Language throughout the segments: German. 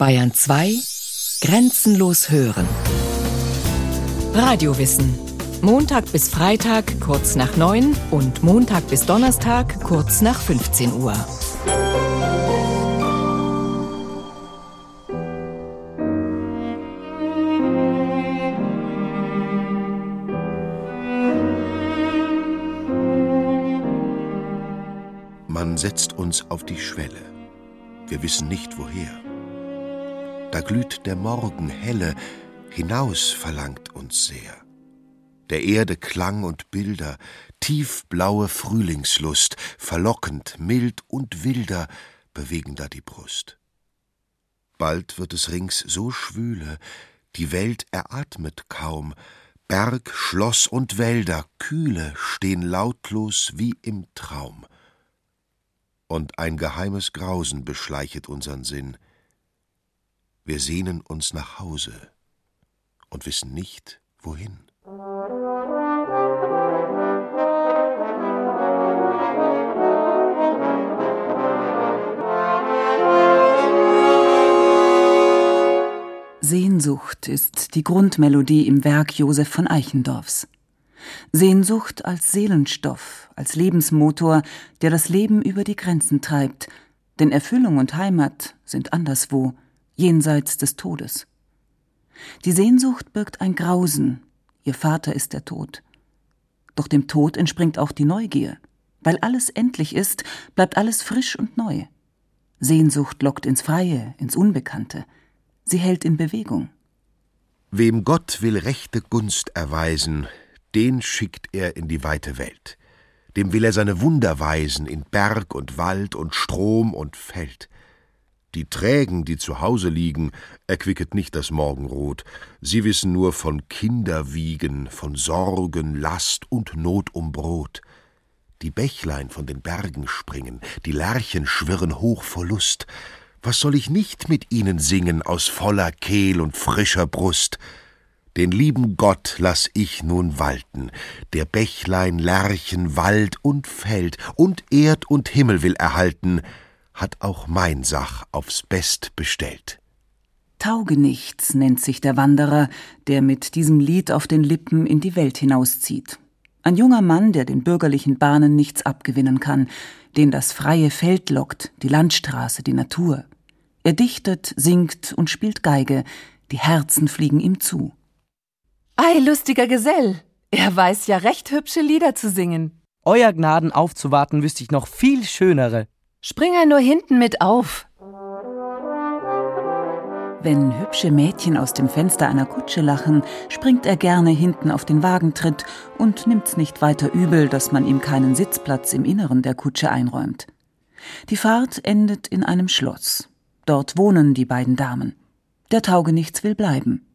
Bayern 2 Grenzenlos hören. Radiowissen. Montag bis Freitag kurz nach 9 und Montag bis Donnerstag kurz nach 15 Uhr. Man setzt uns auf die Schwelle. Wir wissen nicht woher. Da glüht der Morgen helle, hinaus verlangt uns sehr. Der Erde Klang und Bilder, tiefblaue Frühlingslust, verlockend, mild und wilder, bewegen da die Brust. Bald wird es rings so schwüle, die Welt eratmet kaum, Berg, Schloss und Wälder, kühle, stehen lautlos wie im Traum und ein geheimes Grausen beschleichet unsern Sinn. Wir sehnen uns nach Hause und wissen nicht, wohin. Sehnsucht ist die Grundmelodie im Werk Josef von Eichendorffs. Sehnsucht als Seelenstoff, als Lebensmotor, der das Leben über die Grenzen treibt, denn Erfüllung und Heimat sind anderswo, jenseits des Todes. Die Sehnsucht birgt ein Grausen, ihr Vater ist der Tod. Doch dem Tod entspringt auch die Neugier. Weil alles endlich ist, bleibt alles frisch und neu. Sehnsucht lockt ins Freie, ins Unbekannte. Sie hält in Bewegung. Wem Gott will rechte Gunst erweisen, den schickt er in die weite Welt. Dem will er seine Wunder weisen in Berg und Wald und Strom und Feld. Die Trägen, die zu Hause liegen, erquicket nicht das Morgenrot. Sie wissen nur von Kinderwiegen, von Sorgen, Last und Not um Brot. Die Bächlein von den Bergen springen, die Lerchen schwirren hoch vor Lust. Was soll ich nicht mit ihnen singen aus voller Kehl und frischer Brust? Den lieben Gott lass ich nun walten, der Bächlein, Lerchen, Wald und Feld und Erd und Himmel will erhalten, hat auch mein Sach aufs Best bestellt. Taugenichts nennt sich der Wanderer, der mit diesem Lied auf den Lippen in die Welt hinauszieht. Ein junger Mann, der den bürgerlichen Bahnen nichts abgewinnen kann, den das freie Feld lockt, die Landstraße, die Natur. Er dichtet, singt und spielt Geige, die Herzen fliegen ihm zu. Ei, lustiger Gesell, er weiß ja recht hübsche Lieder zu singen. Euer Gnaden aufzuwarten wüsste ich noch viel schönere. Spring er nur hinten mit auf. Wenn hübsche Mädchen aus dem Fenster einer Kutsche lachen, springt er gerne hinten auf den Wagentritt und nimmt's nicht weiter übel, dass man ihm keinen Sitzplatz im Inneren der Kutsche einräumt. Die Fahrt endet in einem Schloss. Dort wohnen die beiden Damen. Der Taugenichts will bleiben.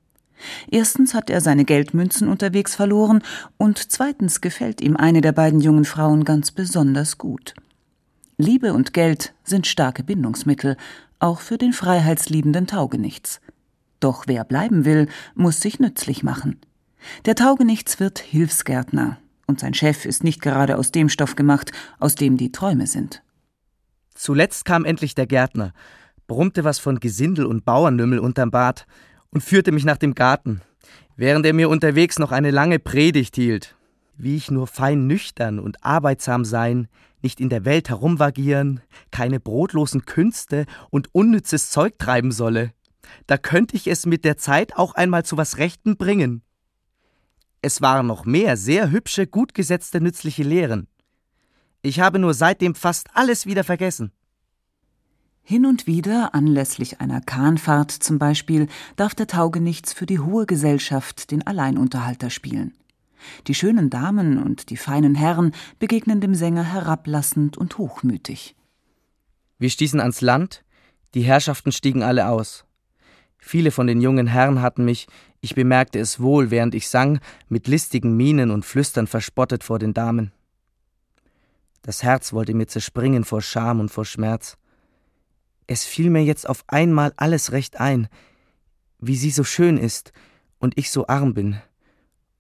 Erstens hat er seine Geldmünzen unterwegs verloren und zweitens gefällt ihm eine der beiden jungen Frauen ganz besonders gut. Liebe und Geld sind starke Bindungsmittel, auch für den freiheitsliebenden Taugenichts. Doch wer bleiben will, muss sich nützlich machen. Der Taugenichts wird Hilfsgärtner, und sein Chef ist nicht gerade aus dem Stoff gemacht, aus dem die Träume sind. Zuletzt kam endlich der Gärtner, brummte was von Gesindel und Bauernlümmel unterm Bart und führte mich nach dem Garten, während er mir unterwegs noch eine lange Predigt hielt, wie ich nur fein nüchtern und arbeitsam sein, nicht in der Welt herumvagieren, keine brotlosen Künste und unnützes Zeug treiben solle. Da könnte ich es mit der Zeit auch einmal zu was Rechten bringen. Es waren noch mehr sehr hübsche, gut gesetzte, nützliche Lehren. Ich habe nur seitdem fast alles wieder vergessen. Hin und wieder, anlässlich einer Kahnfahrt zum Beispiel, darf der Taugenichts für die hohe Gesellschaft den Alleinunterhalter spielen. Die schönen Damen und die feinen Herren begegnen dem Sänger herablassend und hochmütig. Wir stießen ans Land, die Herrschaften stiegen alle aus. Viele von den jungen Herren hatten mich, ich bemerkte es wohl, während ich sang, mit listigen Mienen und Flüstern verspottet vor den Damen. Das Herz wollte mir zerspringen vor Scham und vor Schmerz. Es fiel mir jetzt auf einmal alles recht ein, wie sie so schön ist und ich so arm bin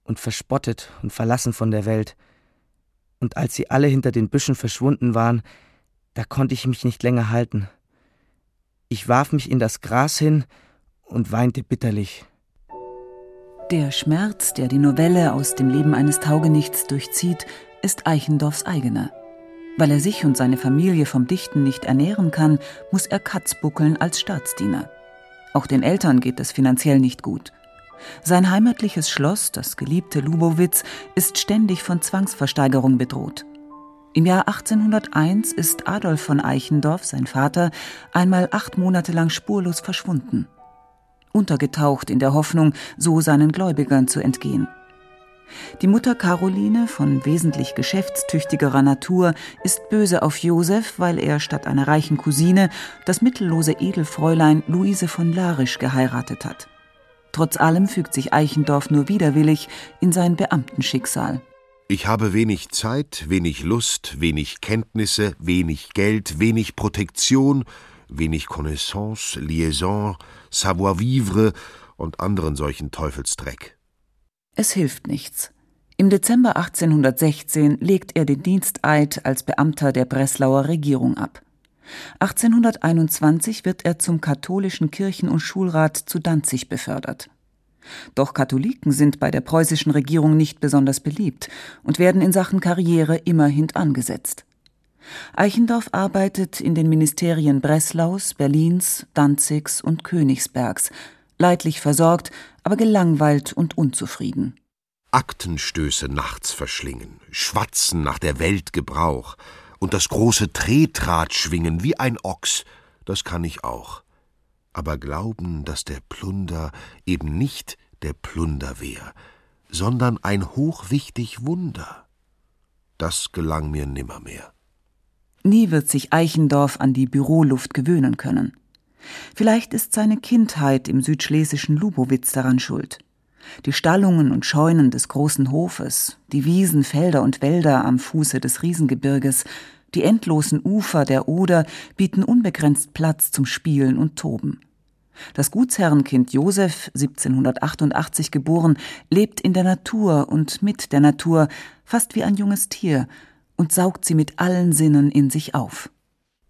und verspottet und verlassen von der Welt. Und als sie alle hinter den Büschen verschwunden waren, da konnte ich mich nicht länger halten. Ich warf mich in das Gras hin und weinte bitterlich. Der Schmerz, der die Novelle aus dem Leben eines Taugenichts durchzieht, ist Eichendorffs eigener. Weil er sich und seine Familie vom Dichten nicht ernähren kann, muss er Katz buckeln als Staatsdiener. Auch den Eltern geht es finanziell nicht gut. Sein heimatliches Schloss, das geliebte Lubowitz, ist ständig von Zwangsversteigerung bedroht. Im Jahr 1801 ist Adolf von Eichendorff, sein Vater, einmal acht Monate lang spurlos verschwunden. Untergetaucht in der Hoffnung, so seinen Gläubigern zu entgehen. Die Mutter Caroline, von wesentlich geschäftstüchtigerer Natur, ist böse auf Josef, weil er statt einer reichen Cousine das mittellose Edelfräulein Luise von Larisch geheiratet hat. Trotz allem fügt sich Eichendorff nur widerwillig in sein Beamtenschicksal. Ich habe wenig Zeit, wenig Lust, wenig Kenntnisse, wenig Geld, wenig Protektion, wenig Connaissance, Liaison, Savoir-vivre und anderen solchen Teufelsdreck. Es hilft nichts. Im Dezember 1816 legt er den Diensteid als Beamter der Breslauer Regierung ab. 1821 wird er zum katholischen Kirchen- und Schulrat zu Danzig befördert. Doch Katholiken sind bei der preußischen Regierung nicht besonders beliebt und werden in Sachen Karriere immer hintangesetzt. Eichendorff arbeitet in den Ministerien Breslaus, Berlins, Danzigs und Königsbergs, leidlich versorgt, aber gelangweilt und unzufrieden. Aktenstöße nachts verschlingen, schwatzen nach der Welt Gebrauch und das große Tretrad schwingen wie ein Ochs, das kann ich auch aber glauben, dass der Plunder eben nicht der Plunder wär, sondern ein hochwichtig Wunder. Das gelang mir nimmermehr. Nie wird sich Eichendorff an die Büroluft gewöhnen können. Vielleicht ist seine Kindheit im südschlesischen Lubowitz daran schuld. Die Stallungen und Scheunen des großen Hofes, die Wiesen, Felder und Wälder am Fuße des Riesengebirges, die endlosen Ufer der Oder bieten unbegrenzt Platz zum Spielen und Toben. Das Gutsherrenkind Josef, 1788 geboren, lebt in der Natur und mit der Natur, fast wie ein junges Tier, und saugt sie mit allen Sinnen in sich auf.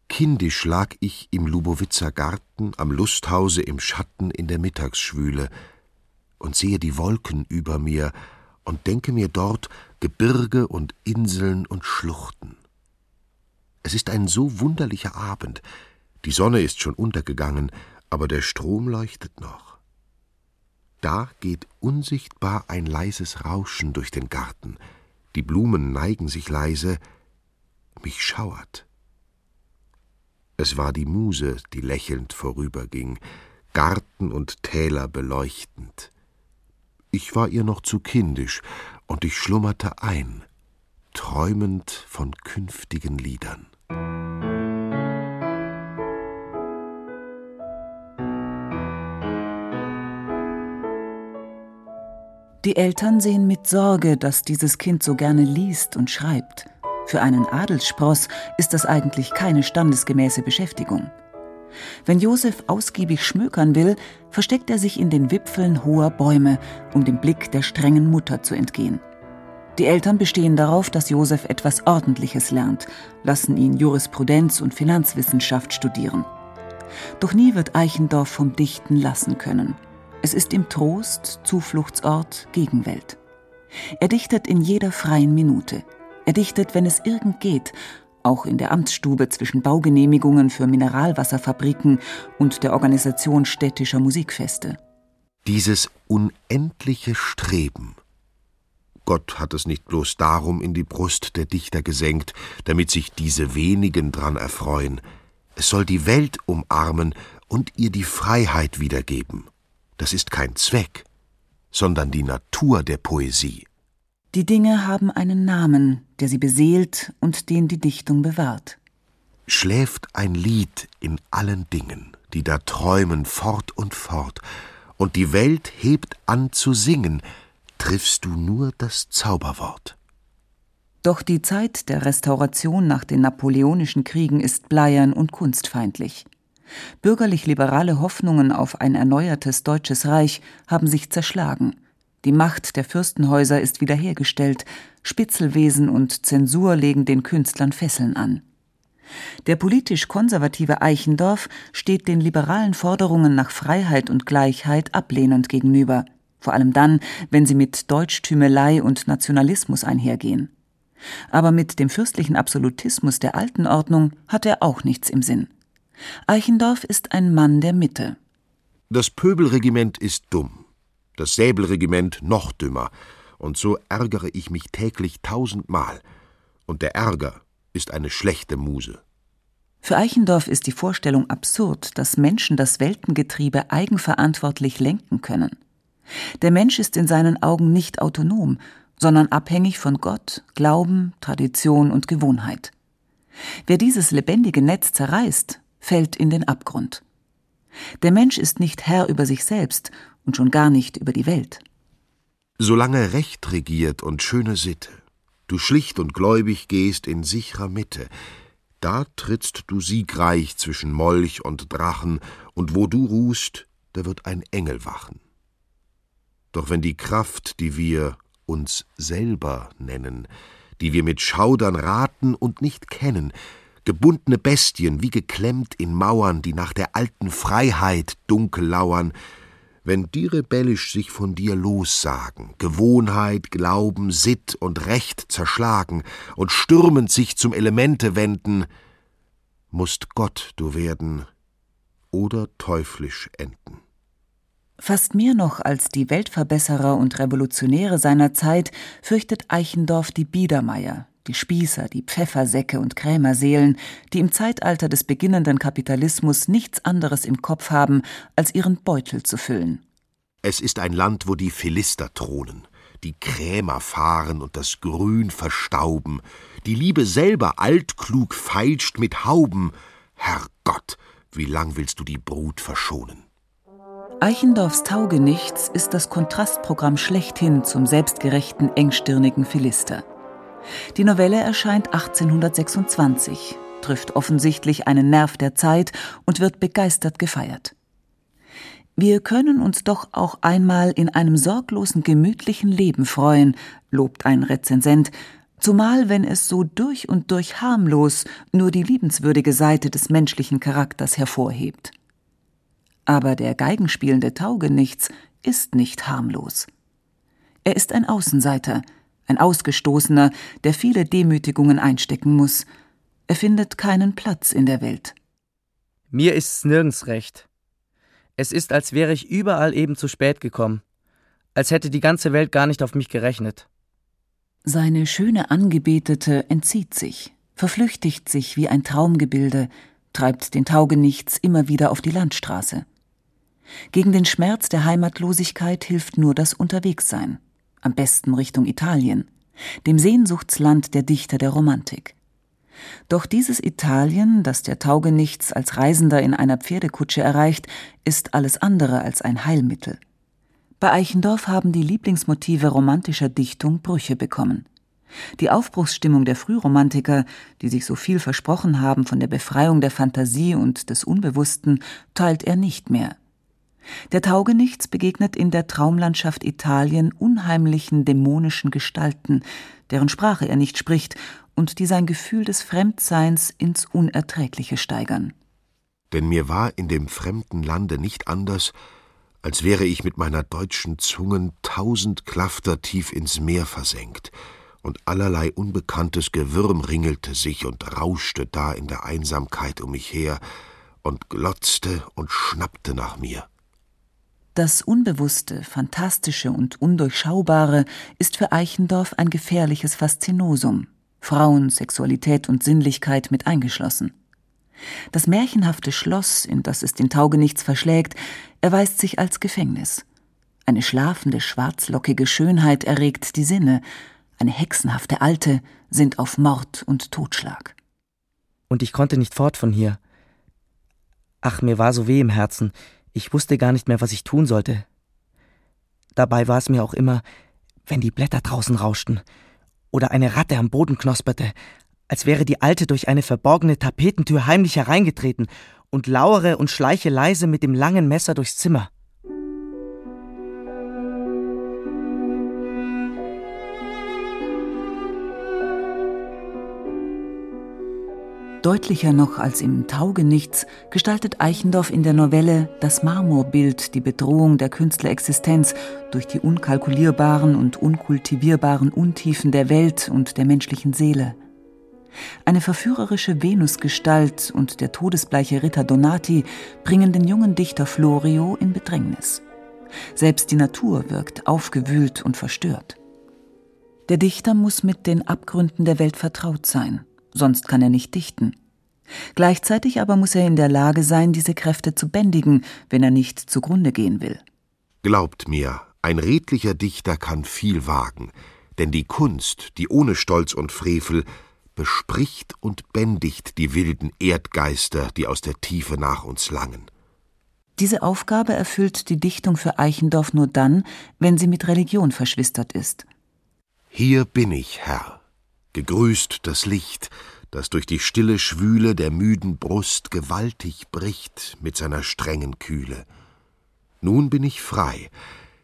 Kindisch lag ich im Lubowitzer Garten, am Lusthause im Schatten in der Mittagsschwüle und sehe die Wolken über mir und denke mir dort Gebirge und Inseln und Schluchten. Es ist ein so wunderlicher Abend, die Sonne ist schon untergegangen, aber der Strom leuchtet noch. Da geht unsichtbar ein leises Rauschen durch den Garten, die Blumen neigen sich leise, mich schauert. Es war die Muse, die lächelnd vorüberging, Garten und Täler beleuchtend. Ich war ihr noch zu kindisch, und ich schlummerte ein, träumend von künftigen Liedern. Die Eltern sehen mit Sorge, dass dieses Kind so gerne liest und schreibt. Für einen Adelsspross ist das eigentlich keine standesgemäße Beschäftigung. Wenn Josef ausgiebig schmökern will, versteckt er sich in den Wipfeln hoher Bäume, um dem Blick der strengen Mutter zu entgehen. Die Eltern bestehen darauf, dass Josef etwas Ordentliches lernt, lassen ihn Jurisprudenz und Finanzwissenschaft studieren. Doch nie wird Eichendorff vom Dichten lassen können. Es ist ihm Trost, Zufluchtsort, Gegenwelt. Er dichtet in jeder freien Minute. Er dichtet, wenn es irgend geht, auch in der Amtsstube zwischen Baugenehmigungen für Mineralwasserfabriken und der Organisation städtischer Musikfeste. Dieses unendliche Streben. Gott hat es nicht bloß darum in die Brust der Dichter gesenkt, damit sich diese wenigen dran erfreuen. Es soll die Welt umarmen und ihr die Freiheit wiedergeben das ist kein Zweck, sondern die Natur der Poesie. Die Dinge haben einen Namen, der sie beseelt und den die Dichtung bewahrt. Schläft ein Lied in allen Dingen, die da träumen fort und fort, und die Welt hebt an zu singen, triffst du nur das Zauberwort. Doch die Zeit der Restauration nach den napoleonischen Kriegen ist bleiern und kunstfeindlich. Bürgerlich-liberale Hoffnungen auf ein erneuertes Deutsches Reich haben sich zerschlagen. Die Macht der Fürstenhäuser ist wiederhergestellt, Spitzelwesen und Zensur legen den Künstlern Fesseln an. Der politisch konservative Eichendorff steht den liberalen Forderungen nach Freiheit und Gleichheit ablehnend gegenüber, vor allem dann, wenn sie mit Deutschtümelei und Nationalismus einhergehen. Aber mit dem fürstlichen Absolutismus der alten Ordnung hat er auch nichts im Sinn. Eichendorff ist ein Mann der Mitte. Das Pöbelregiment ist dumm, das Säbelregiment noch dümmer, und so ärgere ich mich täglich tausendmal, und der Ärger ist eine schlechte Muse. Für Eichendorff ist die Vorstellung absurd, dass Menschen das Weltengetriebe eigenverantwortlich lenken können. Der Mensch ist in seinen Augen nicht autonom, sondern abhängig von Gott, Glauben, Tradition und Gewohnheit. Wer dieses lebendige Netz zerreißt, fällt in den Abgrund. Der Mensch ist nicht Herr über sich selbst und schon gar nicht über die Welt. Solange Recht regiert und schöne Sitte, du schlicht und gläubig gehst in sicherer Mitte, da trittst du siegreich zwischen Molch und Drachen, und wo du ruhst, da wird ein Engel wachen. Doch wenn die Kraft, die wir uns selber nennen, die wir mit Schaudern raten und nicht kennen, gebundene Bestien wie geklemmt in Mauern, die nach der alten Freiheit dunkel lauern, wenn die rebellisch sich von dir lossagen, Gewohnheit, Glauben, Sitt und Recht zerschlagen und stürmend sich zum Elemente wenden, musst Gott du werden oder teuflisch enden. Fast mehr noch als die Weltverbesserer und Revolutionäre seiner Zeit fürchtet Eichendorff die Biedermeier, die Spießer, die Pfeffersäcke und Krämerseelen, die im Zeitalter des beginnenden Kapitalismus nichts anderes im Kopf haben, als ihren Beutel zu füllen. Es ist ein Land, wo die Philister thronen, die Krämer fahren und das Grün verstauben, die Liebe selber altklug feilscht mit Hauben. Herrgott, wie lang willst du die Brut verschonen? Eichendorffs Taugenichts ist das Kontrastprogramm schlechthin zum selbstgerechten, engstirnigen Philister. Die Novelle erscheint 1826, trifft offensichtlich einen Nerv der Zeit und wird begeistert gefeiert. Wir können uns doch auch einmal in einem sorglosen, gemütlichen Leben freuen, lobt ein Rezensent, zumal wenn es so durch und durch harmlos nur die liebenswürdige Seite des menschlichen Charakters hervorhebt. Aber der geigenspielende Taugenichts ist nicht harmlos. Er ist ein Außenseiter, ein Ausgestoßener, der viele Demütigungen einstecken muss. Er findet keinen Platz in der Welt. Mir ist's nirgends recht. Es ist, als wäre ich überall eben zu spät gekommen, als hätte die ganze Welt gar nicht auf mich gerechnet. Seine schöne Angebetete entzieht sich, verflüchtigt sich wie ein Traumgebilde, treibt den Taugenichts immer wieder auf die Landstraße. Gegen den Schmerz der Heimatlosigkeit hilft nur das Unterwegssein am besten Richtung Italien, dem Sehnsuchtsland der Dichter der Romantik. Doch dieses Italien, das der Taugenichts als Reisender in einer Pferdekutsche erreicht, ist alles andere als ein Heilmittel. Bei Eichendorff haben die Lieblingsmotive romantischer Dichtung Brüche bekommen. Die Aufbruchsstimmung der Frühromantiker, die sich so viel versprochen haben von der Befreiung der Fantasie und des Unbewussten, teilt er nicht mehr. Der Taugenichts begegnet in der Traumlandschaft Italien unheimlichen dämonischen Gestalten, deren Sprache er nicht spricht und die sein Gefühl des Fremdseins ins Unerträgliche steigern. Denn mir war in dem fremden Lande nicht anders, als wäre ich mit meiner deutschen Zungen tausend Klafter tief ins Meer versenkt, und allerlei unbekanntes Gewürm ringelte sich und rauschte da in der Einsamkeit um mich her und glotzte und schnappte nach mir. Das Unbewusste, Fantastische und Undurchschaubare ist für Eichendorff ein gefährliches Faszinosum, Frauen, Sexualität und Sinnlichkeit mit eingeschlossen. Das märchenhafte Schloss, in das es den Taugenichts verschlägt, erweist sich als Gefängnis. Eine schlafende, schwarzlockige Schönheit erregt die Sinne, eine hexenhafte Alte sind auf Mord und Totschlag. Und ich konnte nicht fort von hier. Ach, mir war so weh im Herzen, ich wusste gar nicht mehr, was ich tun sollte. Dabei war es mir auch immer, wenn die Blätter draußen rauschten oder eine Ratte am Boden knosperte, als wäre die Alte durch eine verborgene Tapetentür heimlich hereingetreten und lauere und schleiche leise mit dem langen Messer durchs Zimmer. Deutlicher noch als im Taugenichts gestaltet Eichendorff in der Novelle Das Marmorbild die Bedrohung der Künstlerexistenz durch die unkalkulierbaren und unkultivierbaren Untiefen der Welt und der menschlichen Seele. Eine verführerische Venusgestalt und der todesbleiche Ritter Donati bringen den jungen Dichter Florio in Bedrängnis. Selbst die Natur wirkt aufgewühlt und verstört. Der Dichter muss mit den Abgründen der Welt vertraut sein sonst kann er nicht dichten. Gleichzeitig aber muss er in der Lage sein, diese Kräfte zu bändigen, wenn er nicht zugrunde gehen will. Glaubt mir, ein redlicher Dichter kann viel wagen, denn die Kunst, die ohne Stolz und Frevel, bespricht und bändigt die wilden Erdgeister, die aus der Tiefe nach uns langen. Diese Aufgabe erfüllt die Dichtung für Eichendorff nur dann, wenn sie mit Religion verschwistert ist. Hier bin ich, Herr, gegrüßt das Licht, das durch die stille Schwüle der müden Brust gewaltig bricht mit seiner strengen Kühle. Nun bin ich frei,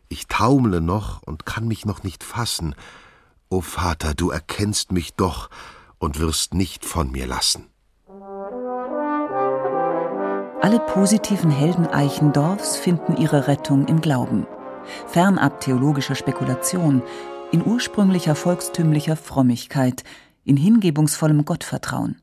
ich taumle noch und kann mich noch nicht fassen. O Vater, du erkennst mich doch und wirst nicht von mir lassen. Alle positiven Helden Eichendorfs finden ihre Rettung im Glauben. Fernab theologischer Spekulation, in ursprünglicher volkstümlicher Frömmigkeit, in hingebungsvollem Gottvertrauen.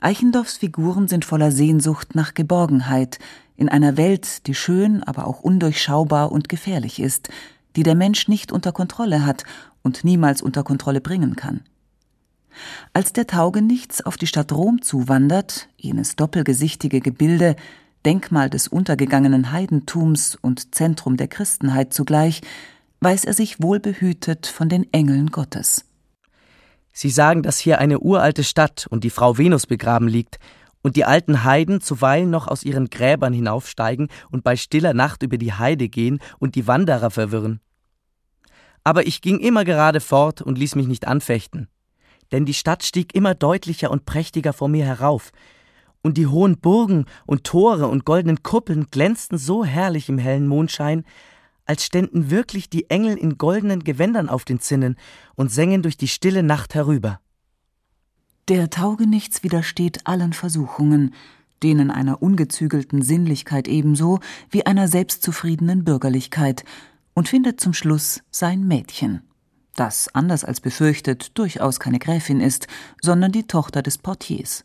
Eichendorffs Figuren sind voller Sehnsucht nach Geborgenheit, in einer Welt, die schön, aber auch undurchschaubar und gefährlich ist, die der Mensch nicht unter Kontrolle hat und niemals unter Kontrolle bringen kann. Als der Taugenichts auf die Stadt Rom zuwandert, jenes doppelgesichtige Gebilde, Denkmal des untergegangenen Heidentums und Zentrum der Christenheit zugleich, weiß er sich wohlbehütet von den Engeln Gottes. Sie sagen, dass hier eine uralte Stadt und die Frau Venus begraben liegt, und die alten Heiden zuweilen noch aus ihren Gräbern hinaufsteigen und bei stiller Nacht über die Heide gehen und die Wanderer verwirren. Aber ich ging immer gerade fort und ließ mich nicht anfechten, denn die Stadt stieg immer deutlicher und prächtiger vor mir herauf, und die hohen Burgen und Tore und goldenen Kuppeln glänzten so herrlich im hellen Mondschein, als ständen wirklich die Engel in goldenen Gewändern auf den Zinnen und sängen durch die stille Nacht herüber. Der Taugenichts widersteht allen Versuchungen, denen einer ungezügelten Sinnlichkeit ebenso wie einer selbstzufriedenen Bürgerlichkeit, und findet zum Schluss sein Mädchen, das, anders als befürchtet, durchaus keine Gräfin ist, sondern die Tochter des Portiers.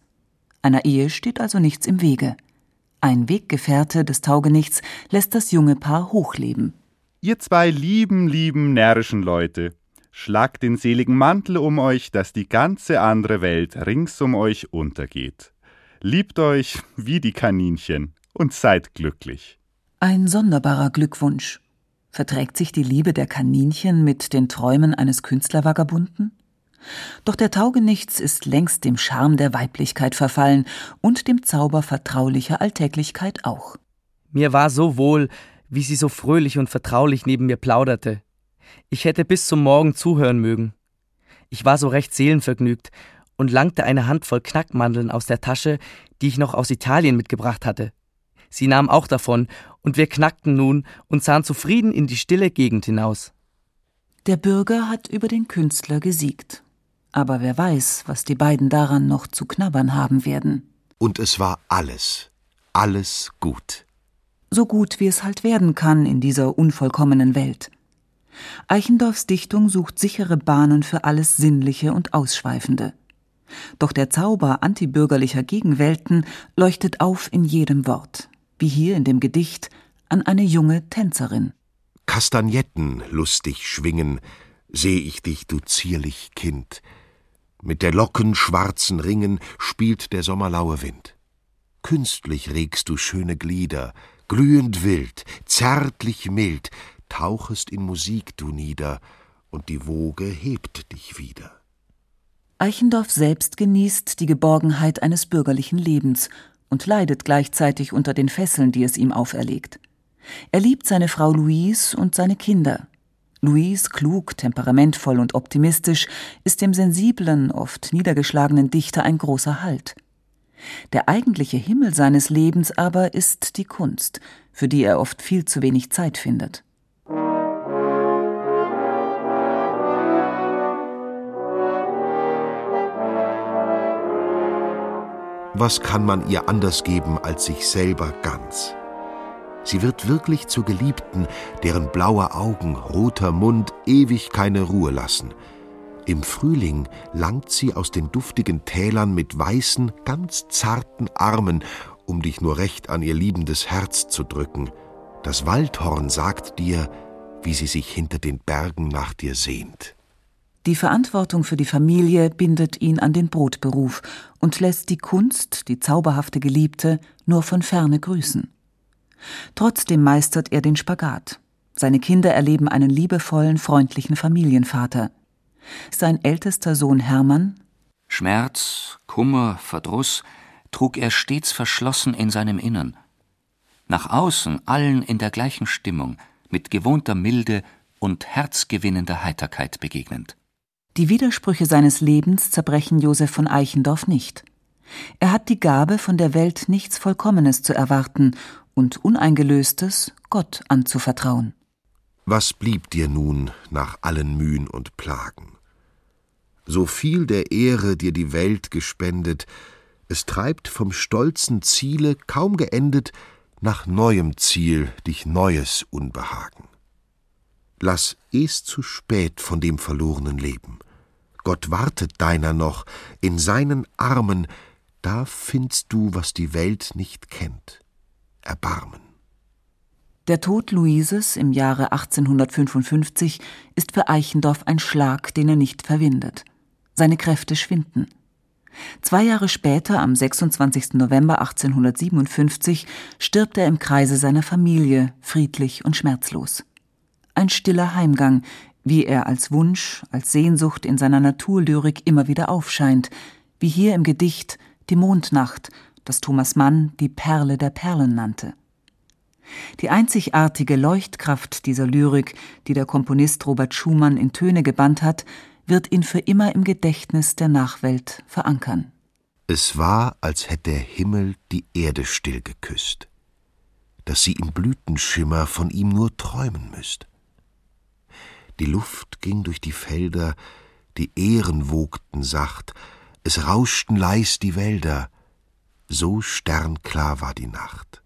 Einer Ehe steht also nichts im Wege. Ein Weggefährte des Taugenichts lässt das junge Paar hochleben. Ihr zwei lieben, lieben, närrischen Leute, schlagt den seligen Mantel um euch, dass die ganze andere Welt rings um euch untergeht. Liebt euch wie die Kaninchen und seid glücklich. Ein sonderbarer Glückwunsch. Verträgt sich die Liebe der Kaninchen mit den Träumen eines Künstlervagabunden? Doch der Taugenichts ist längst dem Charme der Weiblichkeit verfallen und dem Zauber vertraulicher Alltäglichkeit auch. Mir war so wohl, wie sie so fröhlich und vertraulich neben mir plauderte. Ich hätte bis zum Morgen zuhören mögen. Ich war so recht seelenvergnügt und langte eine Handvoll Knackmandeln aus der Tasche, die ich noch aus Italien mitgebracht hatte. Sie nahm auch davon, und wir knackten nun und sahen zufrieden in die stille Gegend hinaus. Der Bürger hat über den Künstler gesiegt. Aber wer weiß, was die beiden daran noch zu knabbern haben werden. Und es war alles, alles gut so gut wie es halt werden kann in dieser unvollkommenen Welt. Eichendorffs Dichtung sucht sichere Bahnen für alles Sinnliche und Ausschweifende. Doch der Zauber antibürgerlicher Gegenwelten leuchtet auf in jedem Wort, wie hier in dem Gedicht an eine junge Tänzerin. Kastagnetten lustig schwingen, seh ich dich, du zierlich Kind. Mit der Locken schwarzen Ringen spielt der sommerlaue Wind. Künstlich regst du schöne Glieder, glühend wild, zärtlich mild, tauchest in Musik du nieder, und die Woge hebt dich wieder. Eichendorff selbst genießt die Geborgenheit eines bürgerlichen Lebens und leidet gleichzeitig unter den Fesseln, die es ihm auferlegt. Er liebt seine Frau Louise und seine Kinder. Louise, klug, temperamentvoll und optimistisch, ist dem sensiblen, oft niedergeschlagenen Dichter ein großer Halt. Der eigentliche Himmel seines Lebens aber ist die Kunst, für die er oft viel zu wenig Zeit findet. Was kann man ihr anders geben als sich selber ganz? Sie wird wirklich zur Geliebten, deren blaue Augen, roter Mund ewig keine Ruhe lassen. Im Frühling langt sie aus den duftigen Tälern mit weißen, ganz zarten Armen, um dich nur recht an ihr liebendes Herz zu drücken. Das Waldhorn sagt dir, wie sie sich hinter den Bergen nach dir sehnt. Die Verantwortung für die Familie bindet ihn an den Brotberuf und lässt die Kunst, die zauberhafte Geliebte, nur von ferne grüßen. Trotzdem meistert er den Spagat. Seine Kinder erleben einen liebevollen, freundlichen Familienvater. Sein ältester Sohn Hermann Schmerz, Kummer, Verdruss trug er stets verschlossen in seinem Innern. Nach außen allen in der gleichen Stimmung, mit gewohnter Milde und herzgewinnender Heiterkeit begegnend. Die Widersprüche seines Lebens zerbrechen Josef von Eichendorff nicht. Er hat die Gabe, von der Welt nichts Vollkommenes zu erwarten und Uneingelöstes Gott anzuvertrauen. Was blieb dir nun nach allen Mühen und Plagen? So viel der Ehre dir die Welt gespendet, es treibt vom stolzen Ziele kaum geendet nach neuem Ziel dich neues Unbehagen. Lass es zu spät von dem verlorenen Leben. Gott wartet deiner noch, in seinen Armen, da findst du, was die Welt nicht kennt. Erbarmen. Der Tod Luises im Jahre 1855 ist für Eichendorff ein Schlag, den er nicht verwindet. Seine Kräfte schwinden. Zwei Jahre später, am 26. November 1857, stirbt er im Kreise seiner Familie, friedlich und schmerzlos. Ein stiller Heimgang, wie er als Wunsch, als Sehnsucht in seiner Naturlyrik immer wieder aufscheint, wie hier im Gedicht Die Mondnacht das Thomas Mann die Perle der Perlen nannte. Die einzigartige Leuchtkraft dieser Lyrik, die der Komponist Robert Schumann in Töne gebannt hat, wird ihn für immer im Gedächtnis der Nachwelt verankern. Es war, als hätte der Himmel die Erde still geküsst, dass sie im Blütenschimmer von ihm nur träumen müsst. Die Luft ging durch die Felder, die Ähren wogten sacht, es rauschten leis die Wälder, so sternklar war die Nacht.